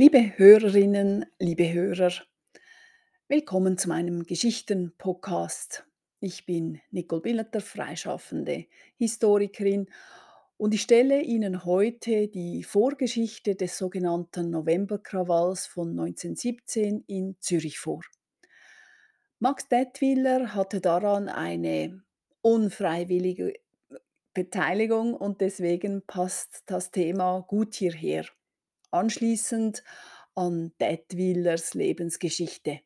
Liebe Hörerinnen, liebe Hörer, willkommen zu meinem Geschichten-Podcast. Ich bin Nicole Billeter, freischaffende Historikerin und ich stelle Ihnen heute die Vorgeschichte des sogenannten Novemberkrawalls von 1917 in Zürich vor. Max Dettwiller hatte daran eine unfreiwillige Beteiligung und deswegen passt das Thema gut hierher. Anschließend an Dettwillers Lebensgeschichte.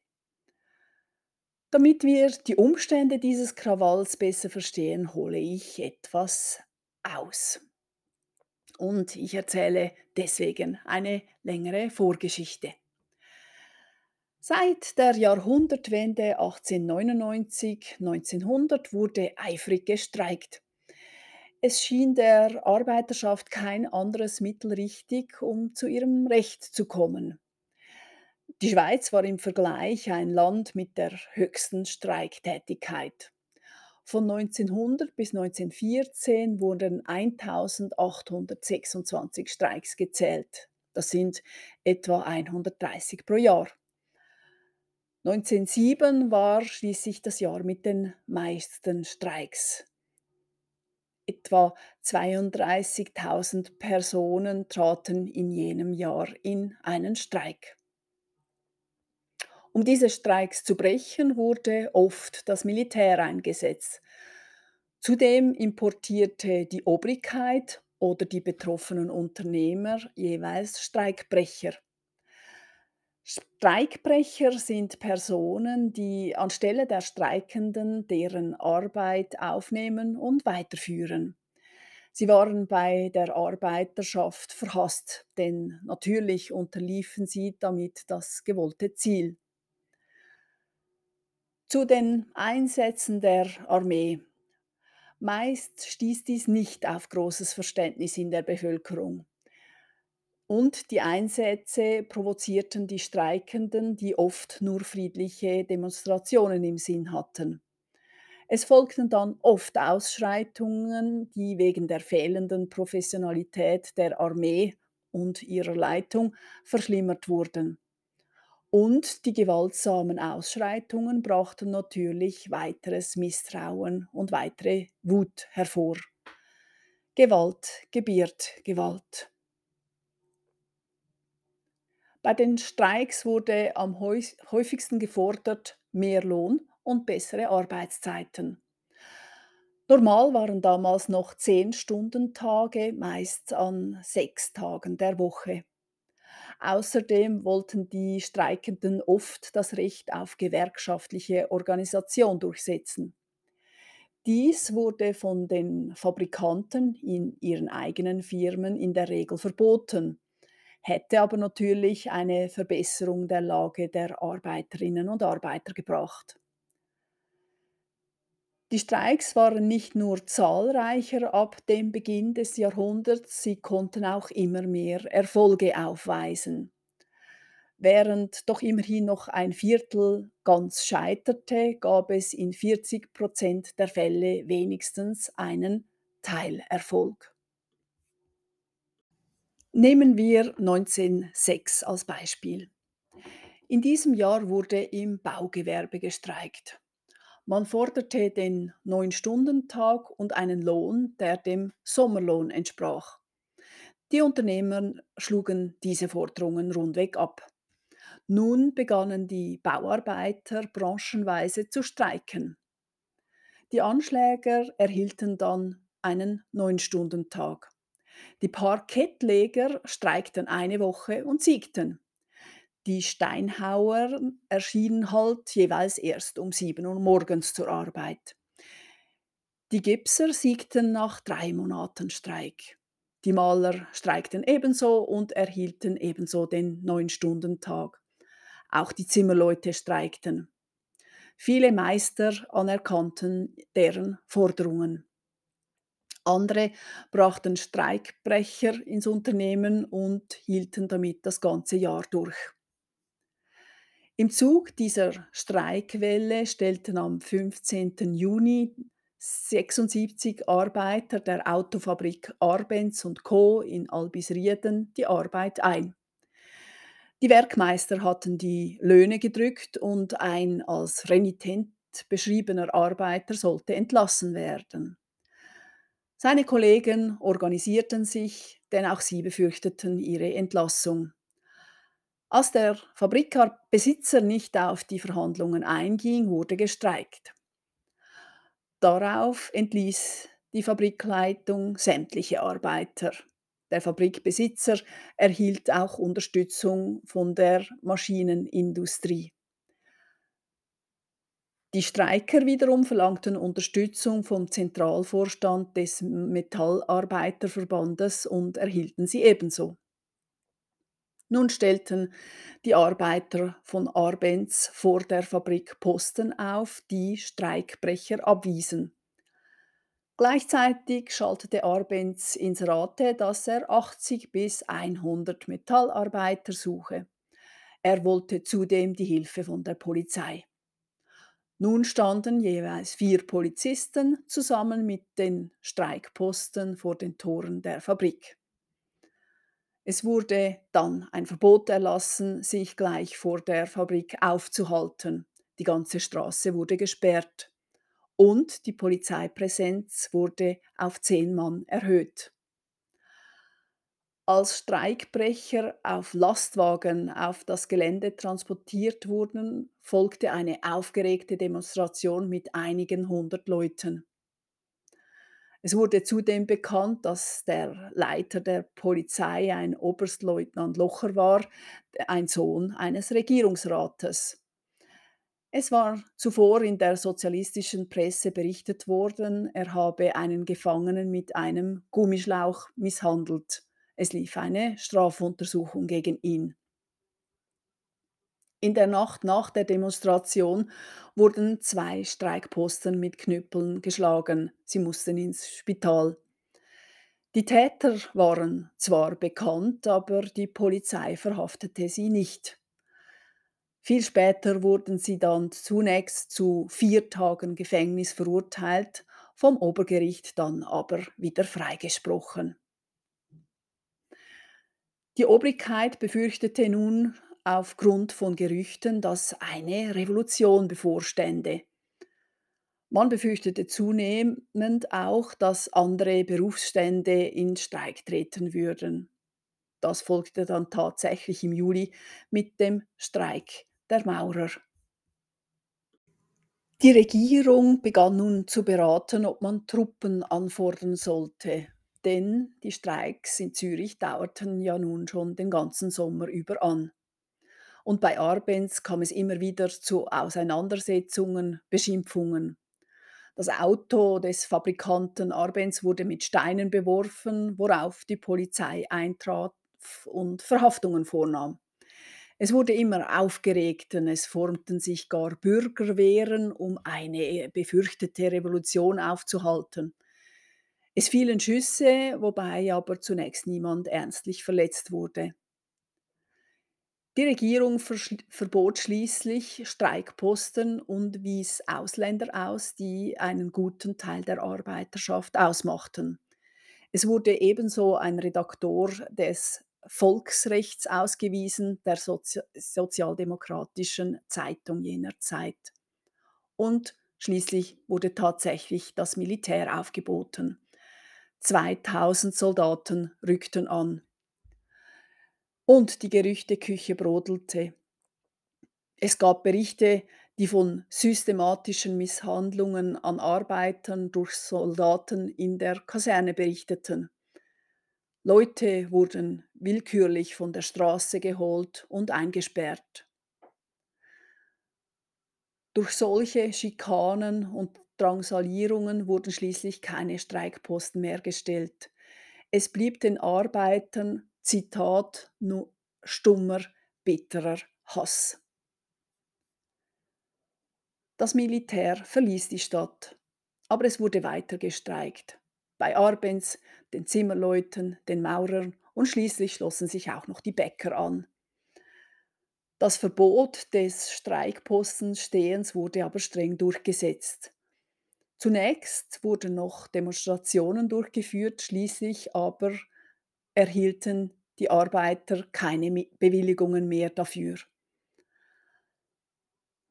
Damit wir die Umstände dieses Krawalls besser verstehen, hole ich etwas aus. Und ich erzähle deswegen eine längere Vorgeschichte. Seit der Jahrhundertwende 1899-1900 wurde eifrig gestreikt. Es schien der Arbeiterschaft kein anderes Mittel richtig, um zu ihrem Recht zu kommen. Die Schweiz war im Vergleich ein Land mit der höchsten Streiktätigkeit. Von 1900 bis 1914 wurden 1826 Streiks gezählt. Das sind etwa 130 pro Jahr. 1907 war schließlich das Jahr mit den meisten Streiks. Etwa 32.000 Personen traten in jenem Jahr in einen Streik. Um diese Streiks zu brechen, wurde oft das Militär eingesetzt. Zudem importierte die Obrigkeit oder die betroffenen Unternehmer jeweils Streikbrecher. Streikbrecher sind Personen, die anstelle der Streikenden deren Arbeit aufnehmen und weiterführen. Sie waren bei der Arbeiterschaft verhasst, denn natürlich unterliefen sie damit das gewollte Ziel. Zu den Einsätzen der Armee. Meist stieß dies nicht auf großes Verständnis in der Bevölkerung. Und die Einsätze provozierten die Streikenden, die oft nur friedliche Demonstrationen im Sinn hatten. Es folgten dann oft Ausschreitungen, die wegen der fehlenden Professionalität der Armee und ihrer Leitung verschlimmert wurden. Und die gewaltsamen Ausschreitungen brachten natürlich weiteres Misstrauen und weitere Wut hervor. Gewalt gebiert Gewalt. Bei den Streiks wurde am häufigsten gefordert mehr Lohn und bessere Arbeitszeiten. Normal waren damals noch 10-Stunden-Tage, meist an sechs Tagen der Woche. Außerdem wollten die Streikenden oft das Recht auf gewerkschaftliche Organisation durchsetzen. Dies wurde von den Fabrikanten in ihren eigenen Firmen in der Regel verboten hätte aber natürlich eine Verbesserung der Lage der Arbeiterinnen und Arbeiter gebracht. Die Streiks waren nicht nur zahlreicher ab dem Beginn des Jahrhunderts, sie konnten auch immer mehr Erfolge aufweisen. Während doch immerhin noch ein Viertel ganz scheiterte, gab es in 40 Prozent der Fälle wenigstens einen Teilerfolg. Nehmen wir 1906 als Beispiel. In diesem Jahr wurde im Baugewerbe gestreikt. Man forderte den Neun-Stunden-Tag und einen Lohn, der dem Sommerlohn entsprach. Die Unternehmer schlugen diese Forderungen rundweg ab. Nun begannen die Bauarbeiter branchenweise zu streiken. Die Anschläger erhielten dann einen Neun-Stunden-Tag. Die Parkettleger streikten eine Woche und siegten. Die Steinhauer erschienen halt jeweils erst um 7 Uhr morgens zur Arbeit. Die Gipser siegten nach drei Monaten Streik. Die Maler streikten ebenso und erhielten ebenso den Neun-Stunden-Tag. Auch die Zimmerleute streikten. Viele Meister anerkannten deren Forderungen. Andere brachten Streikbrecher ins Unternehmen und hielten damit das ganze Jahr durch. Im Zug dieser Streikwelle stellten am 15. Juni 76 Arbeiter der Autofabrik Arbenz und Co. in Albisrieden die Arbeit ein. Die Werkmeister hatten die Löhne gedrückt und ein als renitent beschriebener Arbeiter sollte entlassen werden. Seine Kollegen organisierten sich, denn auch sie befürchteten ihre Entlassung. Als der Fabrikbesitzer nicht auf die Verhandlungen einging, wurde gestreikt. Darauf entließ die Fabrikleitung sämtliche Arbeiter. Der Fabrikbesitzer erhielt auch Unterstützung von der Maschinenindustrie. Die Streiker wiederum verlangten Unterstützung vom Zentralvorstand des Metallarbeiterverbandes und erhielten sie ebenso. Nun stellten die Arbeiter von Arbenz vor der Fabrik Posten auf, die Streikbrecher abwiesen. Gleichzeitig schaltete Arbenz Inserate, dass er 80 bis 100 Metallarbeiter suche. Er wollte zudem die Hilfe von der Polizei. Nun standen jeweils vier Polizisten zusammen mit den Streikposten vor den Toren der Fabrik. Es wurde dann ein Verbot erlassen, sich gleich vor der Fabrik aufzuhalten. Die ganze Straße wurde gesperrt und die Polizeipräsenz wurde auf zehn Mann erhöht. Als Streikbrecher auf Lastwagen auf das Gelände transportiert wurden, folgte eine aufgeregte Demonstration mit einigen hundert Leuten. Es wurde zudem bekannt, dass der Leiter der Polizei ein Oberstleutnant Locher war, ein Sohn eines Regierungsrates. Es war zuvor in der sozialistischen Presse berichtet worden, er habe einen Gefangenen mit einem Gummischlauch misshandelt. Es lief eine Strafuntersuchung gegen ihn. In der Nacht nach der Demonstration wurden zwei Streikposten mit Knüppeln geschlagen. Sie mussten ins Spital. Die Täter waren zwar bekannt, aber die Polizei verhaftete sie nicht. Viel später wurden sie dann zunächst zu vier Tagen Gefängnis verurteilt, vom Obergericht dann aber wieder freigesprochen. Die Obrigkeit befürchtete nun aufgrund von Gerüchten, dass eine Revolution bevorstände. Man befürchtete zunehmend auch, dass andere Berufsstände in Streik treten würden. Das folgte dann tatsächlich im Juli mit dem Streik der Maurer. Die Regierung begann nun zu beraten, ob man Truppen anfordern sollte, denn die Streiks in Zürich dauerten ja nun schon den ganzen Sommer über an. Und bei Arbenz kam es immer wieder zu Auseinandersetzungen, Beschimpfungen. Das Auto des Fabrikanten Arbenz wurde mit Steinen beworfen, worauf die Polizei eintrat und Verhaftungen vornahm. Es wurde immer aufgeregter, es formten sich gar Bürgerwehren, um eine befürchtete Revolution aufzuhalten. Es fielen Schüsse, wobei aber zunächst niemand ernstlich verletzt wurde. Die Regierung verbot schließlich Streikposten und wies Ausländer aus, die einen guten Teil der Arbeiterschaft ausmachten. Es wurde ebenso ein Redaktor des Volksrechts ausgewiesen, der Sozi sozialdemokratischen Zeitung jener Zeit. Und schließlich wurde tatsächlich das Militär aufgeboten. 2000 Soldaten rückten an. Und die Gerüchteküche brodelte. Es gab Berichte, die von systematischen Misshandlungen an Arbeitern durch Soldaten in der Kaserne berichteten. Leute wurden willkürlich von der Straße geholt und eingesperrt. Durch solche Schikanen und Drangsalierungen wurden schließlich keine Streikposten mehr gestellt. Es blieb den Arbeitern, Zitat, nur stummer, bitterer Hass. Das Militär verließ die Stadt, aber es wurde weiter gestreikt bei Arbenz, den Zimmerleuten, den Maurern und schließlich schlossen sich auch noch die Bäcker an. Das Verbot des Streikpostenstehens wurde aber streng durchgesetzt. Zunächst wurden noch Demonstrationen durchgeführt, schließlich aber erhielten die Arbeiter keine Bewilligungen mehr dafür.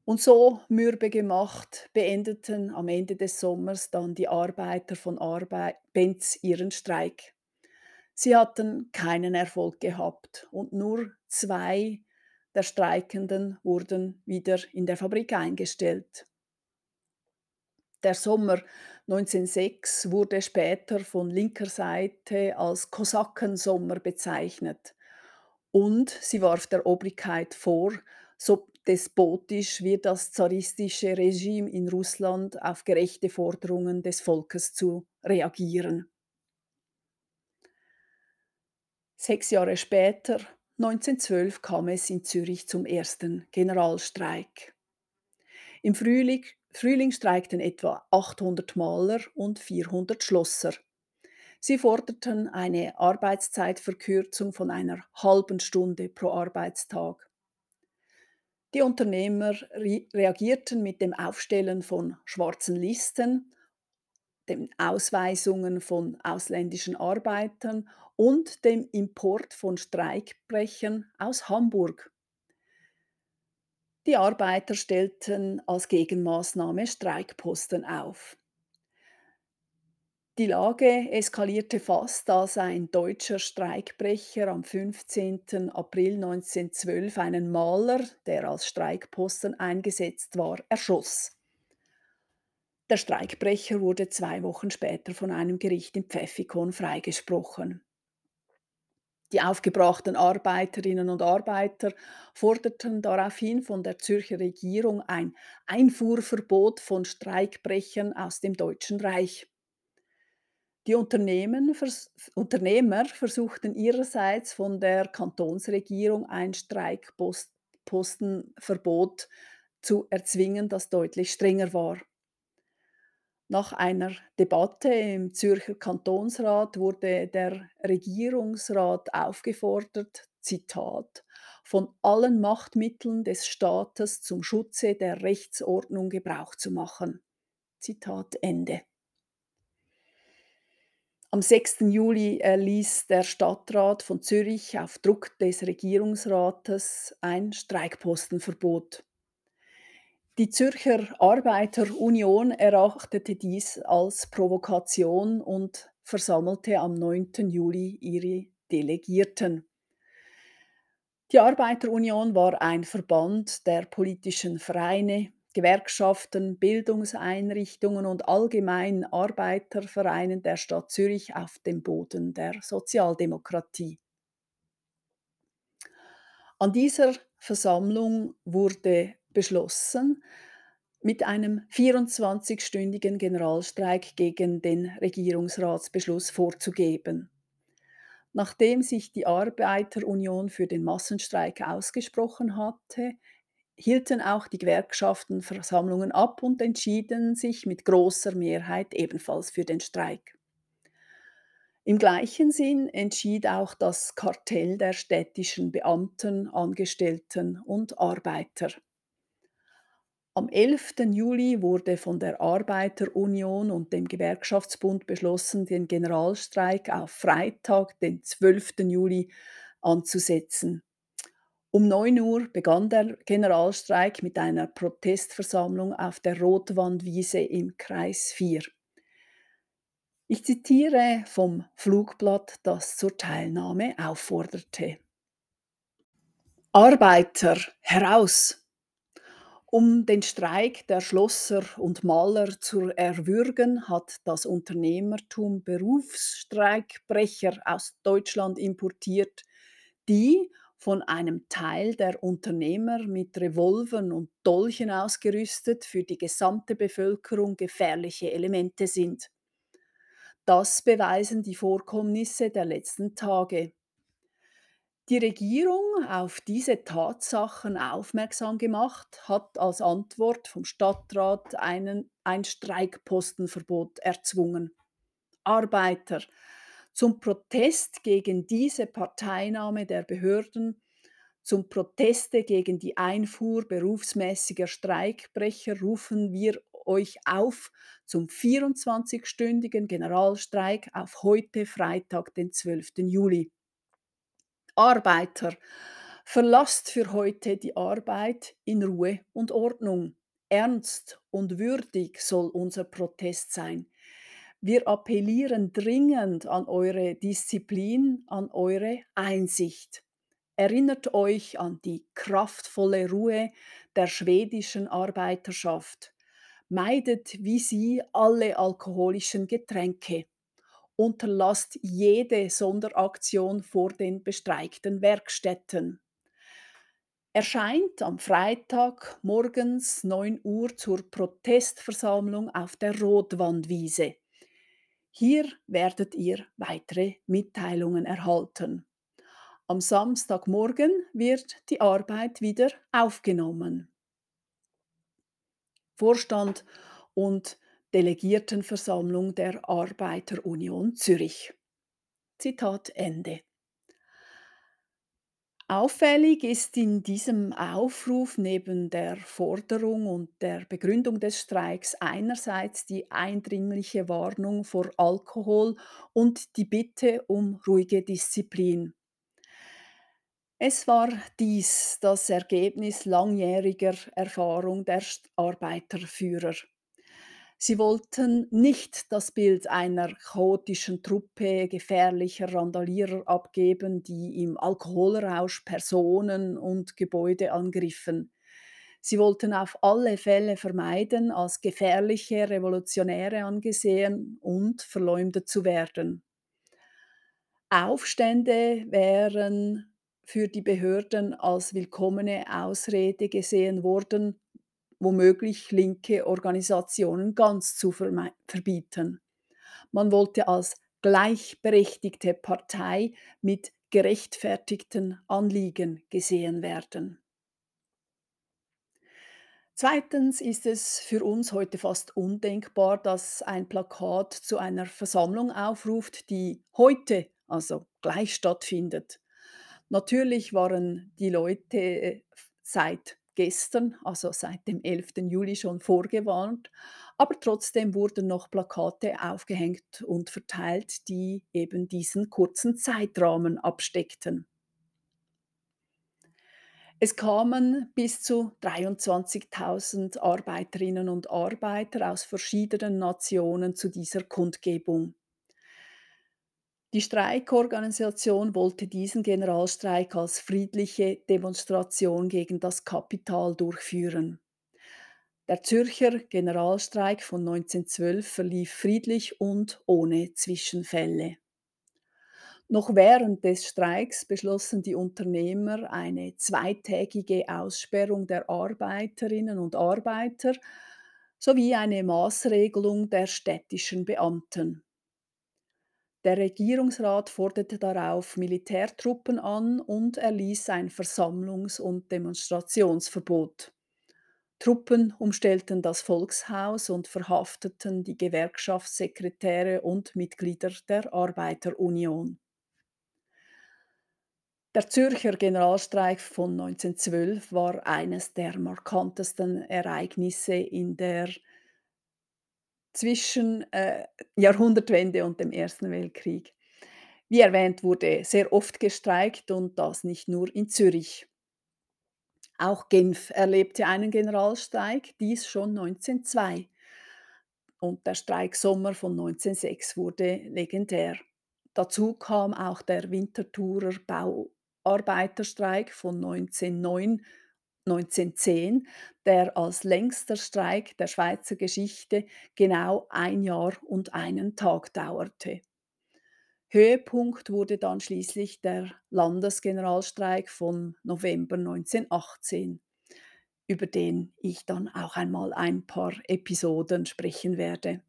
Und so mürbe gemacht beendeten am Ende des Sommers dann die Arbeiter von Arbeit Benz ihren Streik. Sie hatten keinen Erfolg gehabt und nur zwei der Streikenden wurden wieder in der Fabrik eingestellt. Der Sommer 1906 wurde später von linker Seite als Kosakensommer bezeichnet und sie warf der Obrigkeit vor, so despotisch wie das zaristische Regime in Russland auf gerechte Forderungen des Volkes zu reagieren. Sechs Jahre später, 1912, kam es in Zürich zum ersten Generalstreik. Im Frühling, Frühling streikten etwa 800 Maler und 400 Schlosser. Sie forderten eine Arbeitszeitverkürzung von einer halben Stunde pro Arbeitstag. Die Unternehmer re reagierten mit dem Aufstellen von schwarzen Listen, den Ausweisungen von ausländischen Arbeitern und dem Import von Streikbrechern aus Hamburg. Die Arbeiter stellten als Gegenmaßnahme Streikposten auf. Die Lage eskalierte fast, als ein deutscher Streikbrecher am 15. April 1912 einen Maler, der als Streikposten eingesetzt war, erschoss. Der Streikbrecher wurde zwei Wochen später von einem Gericht in Pfäffikon freigesprochen. Die aufgebrachten Arbeiterinnen und Arbeiter forderten daraufhin von der Zürcher Regierung ein Einfuhrverbot von Streikbrechern aus dem Deutschen Reich. Die vers Unternehmer versuchten ihrerseits von der Kantonsregierung ein Streikpostenverbot zu erzwingen, das deutlich strenger war. Nach einer Debatte im Zürcher Kantonsrat wurde der Regierungsrat aufgefordert, Zitat, von allen Machtmitteln des Staates zum Schutze der Rechtsordnung Gebrauch zu machen. Zitat Ende. Am 6. Juli erließ der Stadtrat von Zürich auf Druck des Regierungsrates ein Streikpostenverbot. Die Zürcher Arbeiterunion erachtete dies als Provokation und versammelte am 9. Juli ihre Delegierten. Die Arbeiterunion war ein Verband der politischen Vereine, Gewerkschaften, Bildungseinrichtungen und allgemein Arbeitervereinen der Stadt Zürich auf dem Boden der Sozialdemokratie. An dieser Versammlung wurde beschlossen, mit einem 24-stündigen Generalstreik gegen den Regierungsratsbeschluss vorzugeben. Nachdem sich die Arbeiterunion für den Massenstreik ausgesprochen hatte, hielten auch die Gewerkschaften Versammlungen ab und entschieden sich mit großer Mehrheit ebenfalls für den Streik. Im gleichen Sinn entschied auch das Kartell der städtischen Beamten, Angestellten und Arbeiter. Am 11. Juli wurde von der Arbeiterunion und dem Gewerkschaftsbund beschlossen, den Generalstreik auf Freitag, den 12. Juli, anzusetzen. Um 9 Uhr begann der Generalstreik mit einer Protestversammlung auf der Rotwandwiese im Kreis 4. Ich zitiere vom Flugblatt, das zur Teilnahme aufforderte. Arbeiter, heraus! Um den Streik der Schlosser und Maler zu erwürgen, hat das Unternehmertum Berufsstreikbrecher aus Deutschland importiert, die von einem Teil der Unternehmer mit Revolvern und Dolchen ausgerüstet für die gesamte Bevölkerung gefährliche Elemente sind. Das beweisen die Vorkommnisse der letzten Tage. Die Regierung auf diese Tatsachen aufmerksam gemacht, hat als Antwort vom Stadtrat einen, ein Streikpostenverbot erzwungen. Arbeiter zum Protest gegen diese Parteinahme der Behörden, zum Proteste gegen die Einfuhr berufsmäßiger Streikbrecher rufen wir euch auf zum 24-stündigen Generalstreik auf heute Freitag, den 12. Juli. Arbeiter, verlasst für heute die Arbeit in Ruhe und Ordnung. Ernst und würdig soll unser Protest sein. Wir appellieren dringend an eure Disziplin, an eure Einsicht. Erinnert euch an die kraftvolle Ruhe der schwedischen Arbeiterschaft. Meidet wie sie alle alkoholischen Getränke. Unterlasst jede Sonderaktion vor den bestreikten Werkstätten. Erscheint am Freitag morgens 9 Uhr zur Protestversammlung auf der Rotwandwiese. Hier werdet ihr weitere Mitteilungen erhalten. Am Samstagmorgen wird die Arbeit wieder aufgenommen. Vorstand und Delegiertenversammlung der Arbeiterunion Zürich. Zitat Ende. Auffällig ist in diesem Aufruf neben der Forderung und der Begründung des Streiks einerseits die eindringliche Warnung vor Alkohol und die Bitte um ruhige Disziplin. Es war dies das Ergebnis langjähriger Erfahrung der Arbeiterführer. Sie wollten nicht das Bild einer chaotischen Truppe gefährlicher Randalierer abgeben, die im Alkoholrausch Personen und Gebäude angriffen. Sie wollten auf alle Fälle vermeiden, als gefährliche Revolutionäre angesehen und verleumdet zu werden. Aufstände wären für die Behörden als willkommene Ausrede gesehen worden, womöglich linke Organisationen ganz zu verbieten. Man wollte als gleichberechtigte Partei mit gerechtfertigten Anliegen gesehen werden. Zweitens ist es für uns heute fast undenkbar, dass ein Plakat zu einer Versammlung aufruft, die heute, also gleich stattfindet. Natürlich waren die Leute äh, seit gestern, also seit dem 11. Juli schon vorgewarnt, aber trotzdem wurden noch Plakate aufgehängt und verteilt, die eben diesen kurzen Zeitrahmen absteckten. Es kamen bis zu 23.000 Arbeiterinnen und Arbeiter aus verschiedenen Nationen zu dieser Kundgebung. Die Streikorganisation wollte diesen Generalstreik als friedliche Demonstration gegen das Kapital durchführen. Der Zürcher Generalstreik von 1912 verlief friedlich und ohne Zwischenfälle. Noch während des Streiks beschlossen die Unternehmer eine zweitägige Aussperrung der Arbeiterinnen und Arbeiter sowie eine Maßregelung der städtischen Beamten. Der Regierungsrat forderte darauf Militärtruppen an und erließ ein Versammlungs- und Demonstrationsverbot. Truppen umstellten das Volkshaus und verhafteten die Gewerkschaftssekretäre und Mitglieder der Arbeiterunion. Der Zürcher Generalstreik von 1912 war eines der markantesten Ereignisse in der zwischen äh, Jahrhundertwende und dem Ersten Weltkrieg. Wie erwähnt, wurde sehr oft gestreikt und das nicht nur in Zürich. Auch Genf erlebte einen Generalstreik, dies schon 1902. Und der Streiksommer von 1906 wurde legendär. Dazu kam auch der Winterthurer Bauarbeiterstreik von 1909 1910, der als längster Streik der Schweizer Geschichte genau ein Jahr und einen Tag dauerte. Höhepunkt wurde dann schließlich der Landesgeneralstreik von November 1918, über den ich dann auch einmal ein paar Episoden sprechen werde.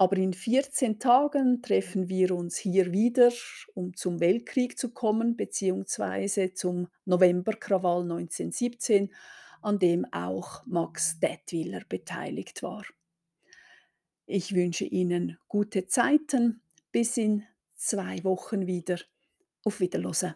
Aber in 14 Tagen treffen wir uns hier wieder, um zum Weltkrieg zu kommen, beziehungsweise zum Novemberkrawall 1917, an dem auch Max Detwiller beteiligt war. Ich wünsche Ihnen gute Zeiten. Bis in zwei Wochen wieder. Auf Wiederhören.